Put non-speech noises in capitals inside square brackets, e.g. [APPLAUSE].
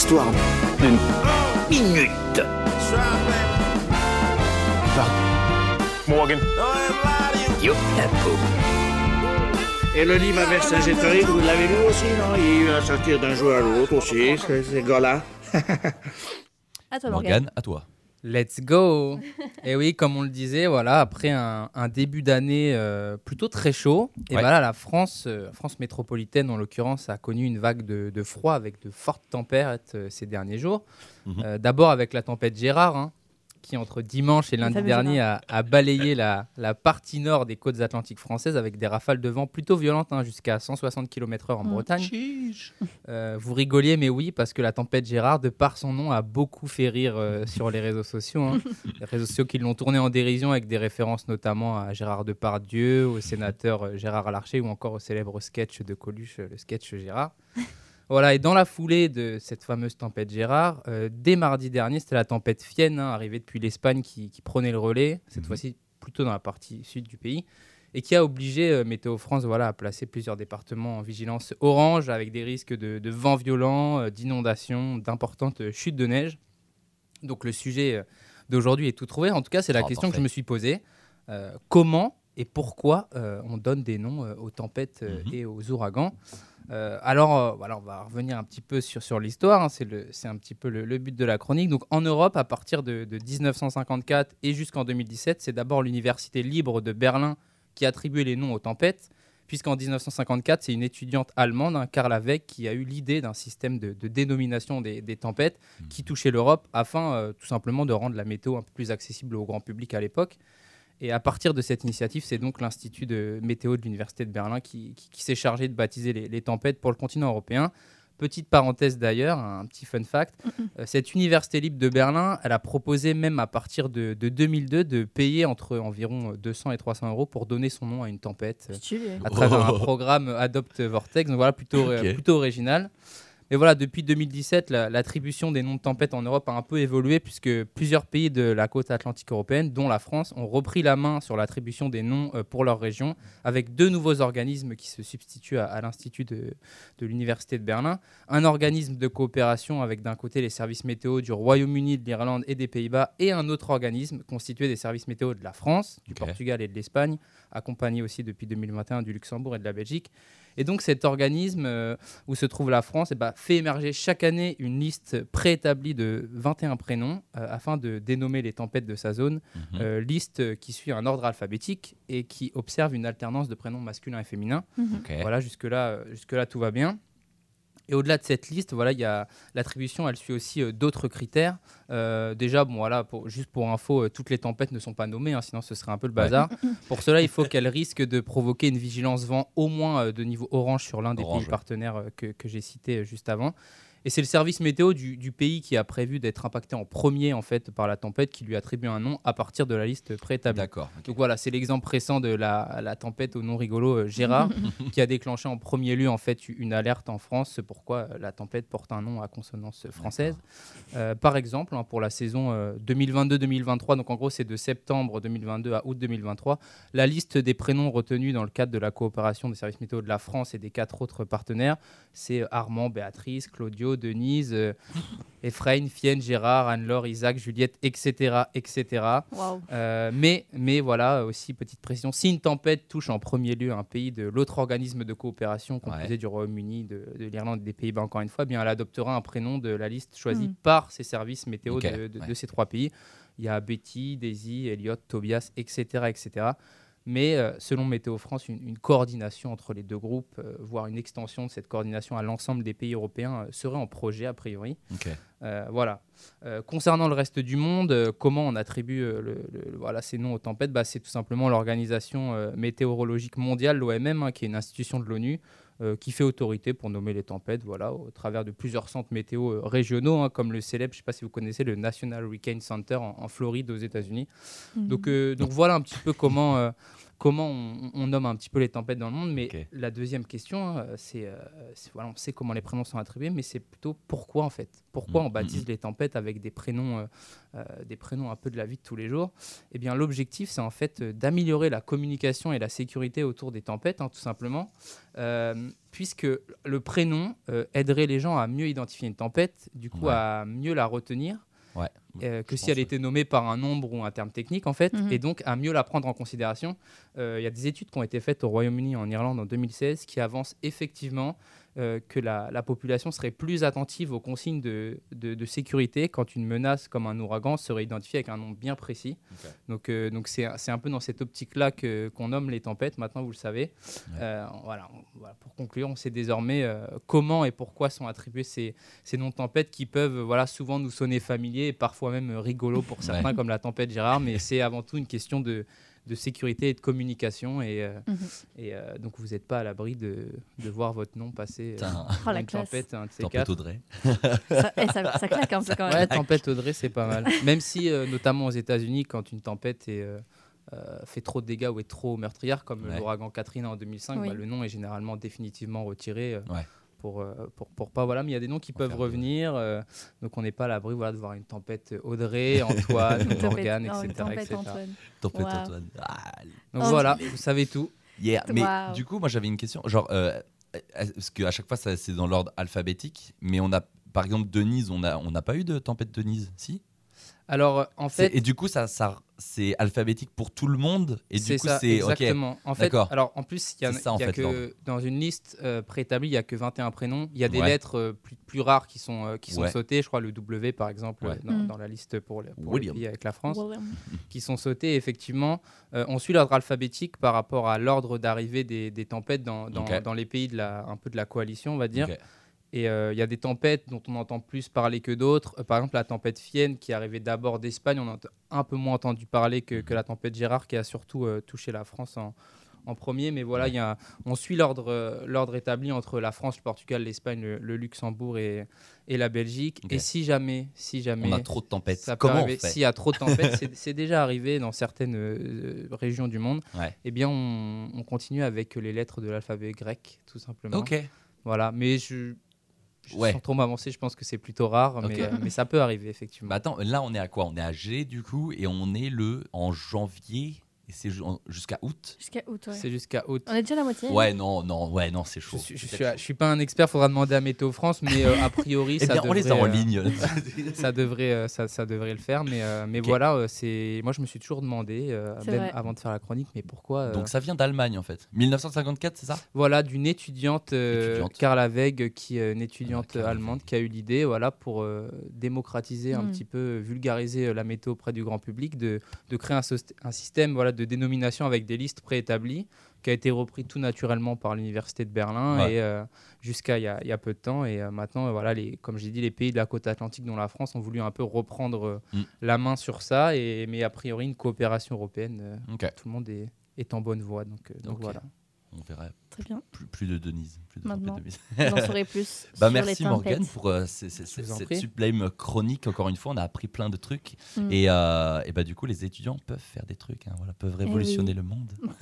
l'histoire d'une minute. Morgan. Yo, la peau. Et le livre à Vercingétorix, vous l'avez lu aussi, non? Il va sortir d'un jour à l'autre aussi, ces, gars-là. [LAUGHS] À toi. Morgane, à toi. Let's go [LAUGHS] Et oui, comme on le disait, voilà, après un, un début d'année euh, plutôt très chaud, et Ouais. voilà, la France, euh, la France métropolitaine en l'occurrence, a connu une vague de, de froid avec de fortes tempêtes euh, ces derniers jours. Mhm. Euh, D'abord avec la tempête Gérard, hein, qui entre dimanche et lundi dernier a, a balayé la, la partie nord des côtes atlantiques françaises avec des rafales de vent plutôt violentes, hein, jusqu'à 160 km/h en Mm. Bretagne. Euh, vous rigoliez, mais oui, parce que la tempête Gérard, de par son nom, a beaucoup fait rire euh, [LAUGHS] sur les réseaux sociaux. hein. Les réseaux sociaux qui l'ont tourné en dérision avec des références notamment à Gérard Depardieu, au sénateur euh, Gérard Larcher ou encore au célèbre sketch de Coluche, le sketch Gérard. Voilà, et dans la foulée de cette fameuse tempête Gérard, euh, dès mardi dernier, c'était la tempête Fienne, hein, arrivée depuis l'Espagne, qui, qui prenait le relais, cette Mhm. fois-ci plutôt dans la partie sud du pays, et qui a obligé euh, Météo France voilà, à placer plusieurs départements en vigilance orange, avec des risques de, de vents violents, euh, d'inondations, d'importantes chutes de neige. Donc le sujet d'aujourd'hui est tout trouvé. En tout cas, c'est la Ah, question que je me suis posée. Comment et pourquoi euh, on donne des noms euh, aux tempêtes euh, Mhm. et aux ouragans alors, voilà, on va revenir un petit peu sur, sur l'histoire. hein. c'est, un petit peu le, le but de la chronique. Donc, en Europe, à partir de, de 1954 et jusqu'en 2017, c'est d'abord l'Université libre de Berlin qui attribuait les noms aux tempêtes, puisqu'en 1954, c'est une étudiante allemande, hein, Carla Weg, qui a eu l'idée d'un système de, de dénomination des, des tempêtes qui touchait l'Europe afin tout simplement de rendre la météo un peu plus accessible au grand public à l'époque. Et à partir de cette initiative, c'est donc l'Institut de météo de l'Université de Berlin qui, qui- qui s'est chargé de baptiser les, les tempêtes pour le continent européen. Petite parenthèse d'ailleurs, un petit fun fact, euh, cette université libre de Berlin, elle a proposé même à partir de, de 2002 de payer entre environ 200 et 300 euros pour donner son nom à une tempête euh, à travers un Oh. programme Adopt Vortex. Donc voilà, euh, plutôt original. Mais voilà, depuis 2017, la- l'attribution des noms de tempêtes en Europe a un peu évolué puisque plusieurs pays de la côte atlantique européenne, dont la France, ont repris la main sur l'attribution des noms euh, pour leur région avec deux nouveaux organismes qui se substituent à, à l'Institut de, de l'Université de Berlin. Un organisme de coopération avec d'un côté les services météo du Royaume-Uni, de l'Irlande et des Pays-Bas et un autre organisme constitué des services météo de la France, du. Portugal et de l'Espagne, accompagné aussi depuis 2021 du Luxembourg et de la Belgique. Et donc cet organisme euh, où se trouve la France eh ben, fait émerger chaque année une liste préétablie de 21 prénoms euh, afin de dénommer les tempêtes de sa zone. Mhm. Euh, liste qui suit un ordre alphabétique et qui observe une alternance de prénoms masculins et féminins. Ok. Voilà, jusque-là, jusque-là, tout va bien. Et au-delà de cette liste, voilà, il y a l'attribution, elle suit aussi euh, d'autres critères. Euh, déjà, bon, voilà, pour, juste pour info, euh, toutes les tempêtes ne sont pas nommées, hein, sinon ce serait un peu le bazar. [LAUGHS] pour cela, il faut qu'elles risquent de provoquer une vigilance vent au moins de niveau orange sur l'un des Orange, pays partenaires que, que j'ai cité juste avant. Et c'est le service météo du, du pays qui a prévu d'être impacté en premier en fait par la tempête qui lui attribue un nom à partir de la liste préétablie. D'accord. Donc voilà, c'est l'exemple récent de la, la tempête au nom rigolo euh, Gérard [LAUGHS] qui a déclenché en premier lieu en fait une alerte en France. C'est pourquoi euh, la tempête porte un nom à consonance française. Euh, par exemple, hein, pour la saison euh, 2022-2023, donc en gros c'est de septembre 2022 à août 2023, la liste des prénoms retenus dans le cadre de la coopération des services météo de la France et des quatre autres partenaires, c'est euh, Armand, Béatrice, Claudio, Denise, euh, Ephraim, Fienne, Gérard, Anne-Laure, Isaac, Juliette, etc. etc. Euh, mais, mais voilà, aussi petite précision, si une tempête touche en premier lieu un pays de l'autre organisme de coopération composé Ouais. du Royaume-Uni, de, de l'Irlande et des Pays-Bas encore une fois, eh bien elle adoptera un prénom de la liste choisie Mm. par ces services météo Ok, de, de- ouais. de ces trois pays. Il y a Betty, Daisy, Elliot, Tobias, etc. etc. Mais euh, selon Météo France, une, une coordination entre les deux groupes, euh, voire une extension de cette coordination à l'ensemble des pays européens, euh, serait en projet a priori. Euh, voilà. Euh, concernant le reste du monde, euh, comment on attribue le- le- voilà, ces noms aux tempêtes? Bah, C'est tout simplement l'Organisation météorologique mondiale, l'OMM, hein, qui est une institution de l'ONU, euh, qui fait autorité pour nommer les tempêtes voilà, au travers de plusieurs centres météo euh, régionaux, hein, comme le célèbre, je ne sais pas si vous connaissez, le National Hurricane Center en, en Floride aux États-Unis. Mhm. Donc, euh, donc voilà un petit peu comment, comment on, on nomme un petit peu les tempêtes dans le monde. Mais la deuxième question, euh, c'est, euh, c'est- voilà, on sait comment les prénoms sont attribués, mais c'est plutôt pourquoi en fait? Pourquoi Mm, on baptise mm, les tempêtes avec des prénoms, euh, des prénoms un peu de la vie de tous les jours? Eh bien, l'objectif, c'est en fait d'améliorer la communication et la sécurité autour des tempêtes, hein, tout simplement, puisque le prénom aiderait les gens à mieux identifier une tempête, du coup Ouais. à mieux la retenir. Euh, que si pense, elle était nommée par un nombre ou un terme technique, en fait, Mhm. et donc à mieux la prendre en considération. Euh, Il y a des études qui ont été faites au Royaume-Uni et en Irlande en 2016 qui avancent effectivement euh, que la, la population serait plus attentive aux consignes de, de- de sécurité quand une menace comme un ouragan serait identifiée avec un nombre bien précis. Donc euh, donc c'est c'est un peu dans cette optique-là que- qu'on nomme les tempêtes, maintenant vous le savez. Euh, voilà, on- voilà, pour conclure, on sait désormais comment et pourquoi sont attribués ces, ces noms de tempêtes qui peuvent voilà, souvent nous sonner familiers et parfois même rigolos pour certains, comme la tempête Gérard, mais c'est avant tout une question de, de sécurité et de communication. Et, euh, Mhm. et euh, donc vous n'êtes pas à l'abri de, de voir votre nom passer euh, Oh, dans la une classe. tempête, un de ces tempête quatre. Audrey. Ça, eh, ça- ça claque un peu quand même. Ouais, tempête Audrey, c'est pas mal. Même si, euh, notamment aux États-Unis, quand une tempête est, euh, euh, fait trop de dégâts ou est trop meurtrière, comme Ouais. l'ouragan Katrina en 2005, Oui. bah, le nom est généralement définitivement retiré. euh, Ouais. Pour, euh, pour, pour pas voilà mais il y a des noms qui En peuvent revenir euh, donc on n'est pas à l'abri voilà de voir une tempête Audrey [LAUGHS] Antoine Morgane non, etc, tempête etc. Antoine. Tempête Wow. Antoine. Ah, donc Oh, voilà vous savez tout Yeah, mais du coup, moi j'avais une question. Genre, euh, parce qu'à chaque fois, ça, c'est dans l'ordre alphabétique, mais on a, par exemple, Denise, on n'a on n'a pas eu de tempête Denise, si? Alors euh, en fait Et du coup, ça, ça, c'est alphabétique pour tout le monde Et du c'est coup, ça, c'est. Ok. exactement. En fait, alors en plus, il y a, ça, il y a fait, que dans une liste euh, préétablie, il y a que 21 prénoms. Il y a des Ouais. lettres euh, plus, plus rares qui sont euh, qui sont Ouais. sautées. Je crois le W par exemple Ouais. euh, dans, Mm. dans la liste pour, le, pour les pays avec la France, William. qui sont sautées. Effectivement, Euh, on suit l'ordre alphabétique par rapport à l'ordre d'arrivée des, des tempêtes dans, dans, les pays de la un peu de la coalition, on va dire. Et euh, il y a des tempêtes dont on entend plus parler que d'autres. Euh, par exemple, la tempête Fienne, qui est arrivée d'abord d'Espagne, on a un peu moins entendu parler que, que la tempête Gérard, qui a surtout euh, touché la France en, en premier. Mais voilà, il y a, on suit l'ordre établi entre la France, le Portugal, l'Espagne, le, le Luxembourg et, et la Belgique. Et si jamais, si jamais, On a trop de tempêtes. ça Comment on arriver, fait s'il y a trop de tempêtes, c'est- déjà arrivé dans certaines régions du monde. Ouais. Eh bien, on, on continue avec les lettres de l'alphabet grec, tout simplement. Ok. Voilà, mais je- Ouais. sans trop m'avancer, je pense que c'est plutôt rare, mais, euh, mais ça peut arriver effectivement. Bah attends, là on est à quoi? On est à G du coup et on est le en janvier et c'est jusqu'à août. Jusqu'à août, ouais. c'est jusqu'à août. On est déjà à la moitié Ouais, non, non, ouais, non, c'est Je chaud. je, suis, peut-être je suis pas un expert, faudra demander à Météo France, mais euh, a priori [LAUGHS] Eh ça, bien, on les a en euh, ligne. [LAUGHS] [LAUGHS] ça devrait, euh, ça, ça devrait le faire, mais, euh, mais voilà, euh, c'est moi je me suis toujours demandé, euh, même avant de faire la chronique, mais pourquoi euh, Donc ça vient d'Allemagne en fait. 1954, c'est ça? Voilà, d'une étudiante, euh, Étudiante. Carla Weg, qui est une étudiante Ah, allemande, qui a eu l'idée, voilà, pour euh, démocratiser un Mm. petit peu, vulgariser euh, la météo auprès du grand public, de, de créer un système voilà, de dénomination avec des listes préétablies, qui a été repris tout naturellement par l'université de Berlin Ouais. et euh, jusqu'à il y, a- il y a peu de temps. Et euh, maintenant, euh, voilà, les, comme j'ai dit, les pays de la côte atlantique, dont la France, ont voulu un peu reprendre Mm. la main sur ça, et, mais a priori une coopération européenne. tout le monde est, est en bonne voie, donc, donc voilà. On verra Très bien. plus, plus de Denise. Plus de Maintenant. de Denise. Vous en saurez plus. [LAUGHS] Bah sur merci les Morgane pour euh, ces- ces- cette sublime chronique. Encore une fois, on a appris plein de trucs. Mm. Et, euh, et bah du coup, les étudiants peuvent faire des trucs. hein, voilà, peuvent Eh oui. révolutionner le monde. [LAUGHS] [LAUGHS]